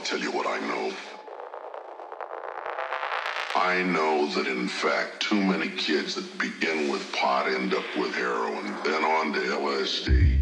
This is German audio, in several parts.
I'll tell you what I know. I know that in fact, too many kids that begin with pot end up with heroin, then on to LSD.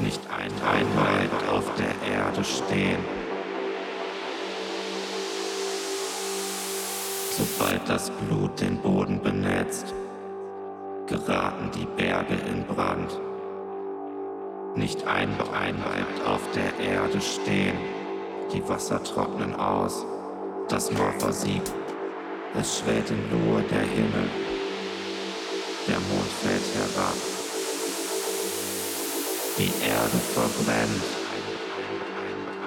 nicht ein Einheit auf der Erde stehen. Sobald das Blut den Boden benetzt, geraten die Berge in Brand. Nicht ein bleibt auf der Erde stehen, die Wasser trocknen aus, das Moor versiegt, es schwält in Ruhe der Himmel, der Mond fällt herab die Erde verbrennt.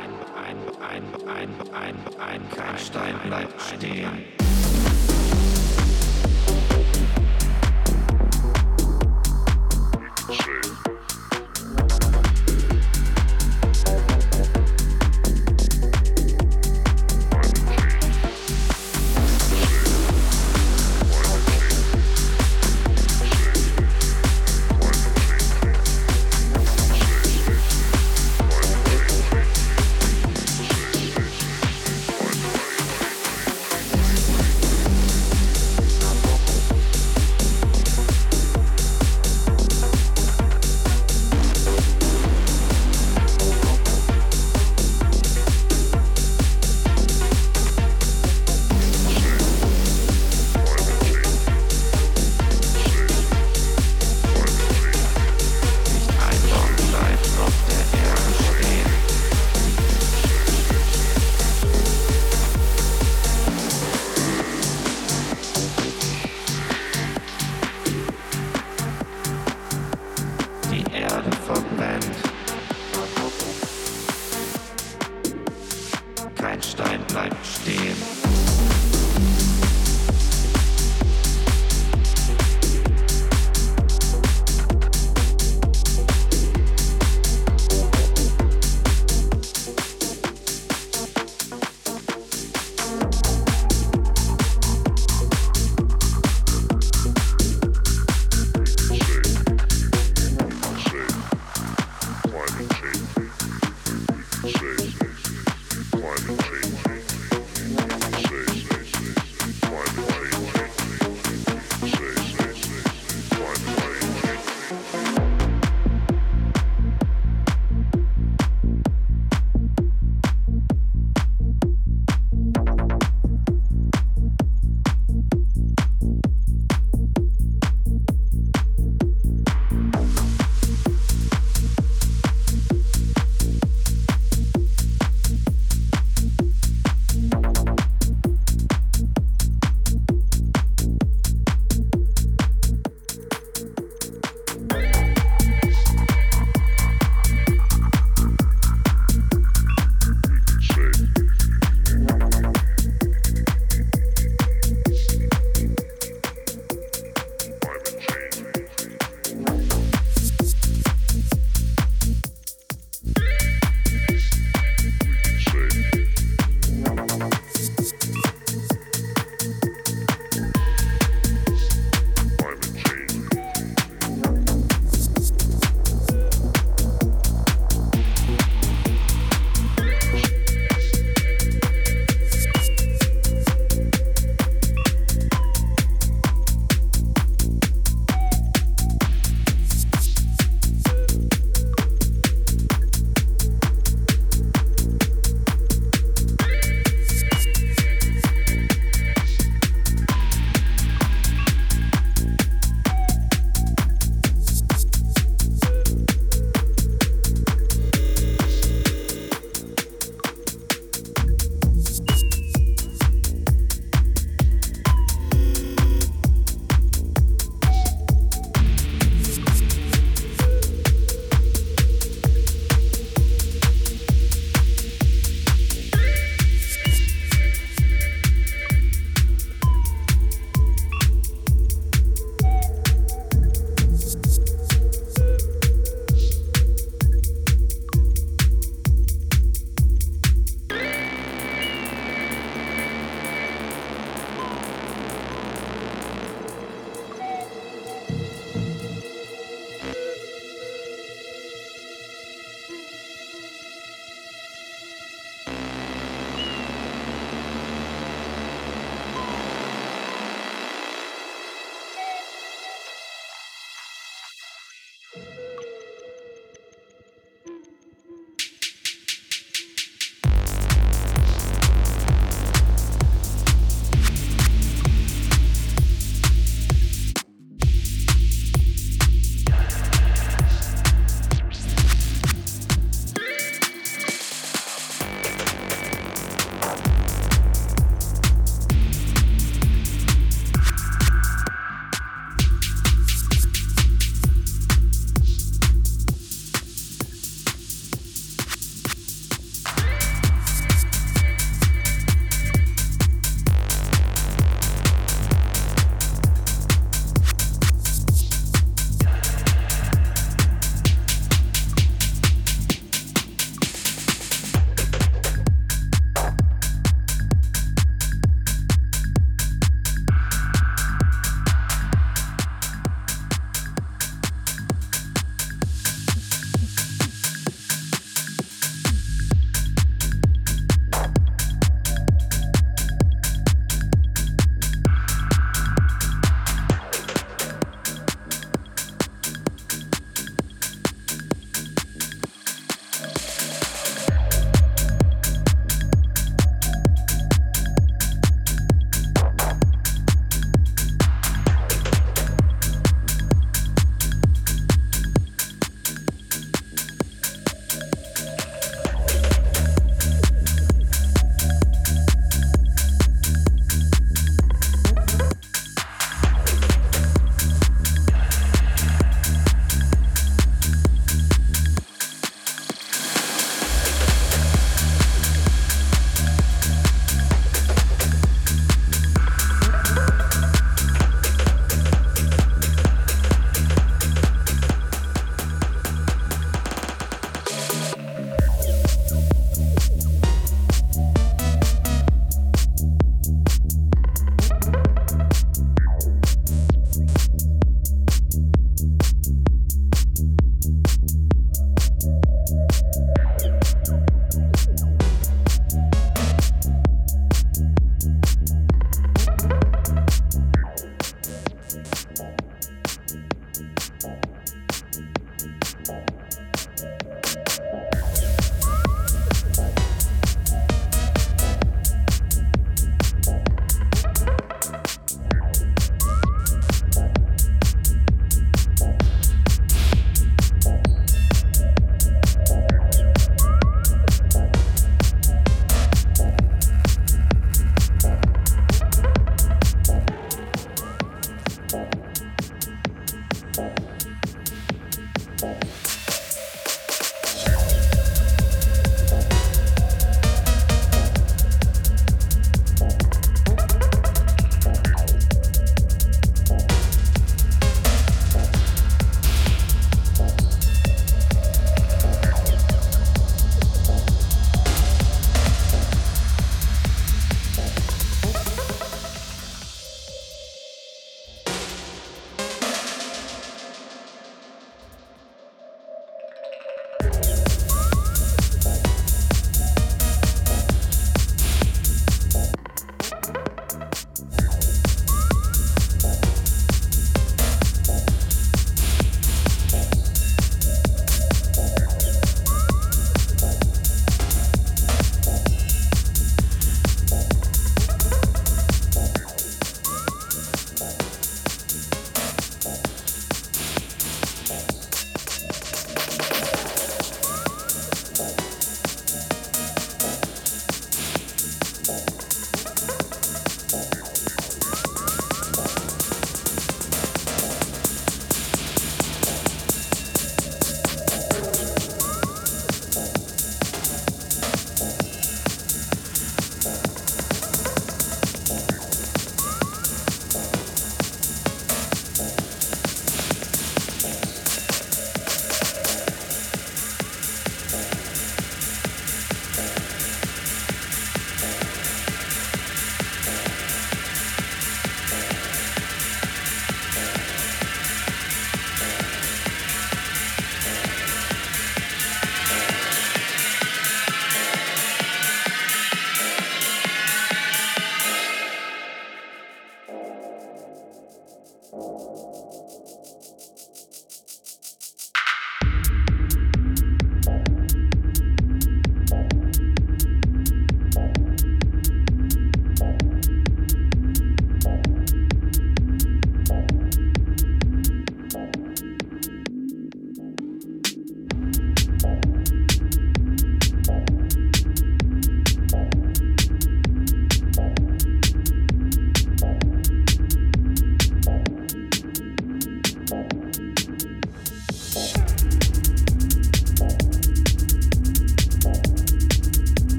Ein, ein, ein, ein, ein, ein, ein, ein, Kein Stein bleibt stehen.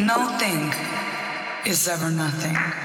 Nothing is ever nothing.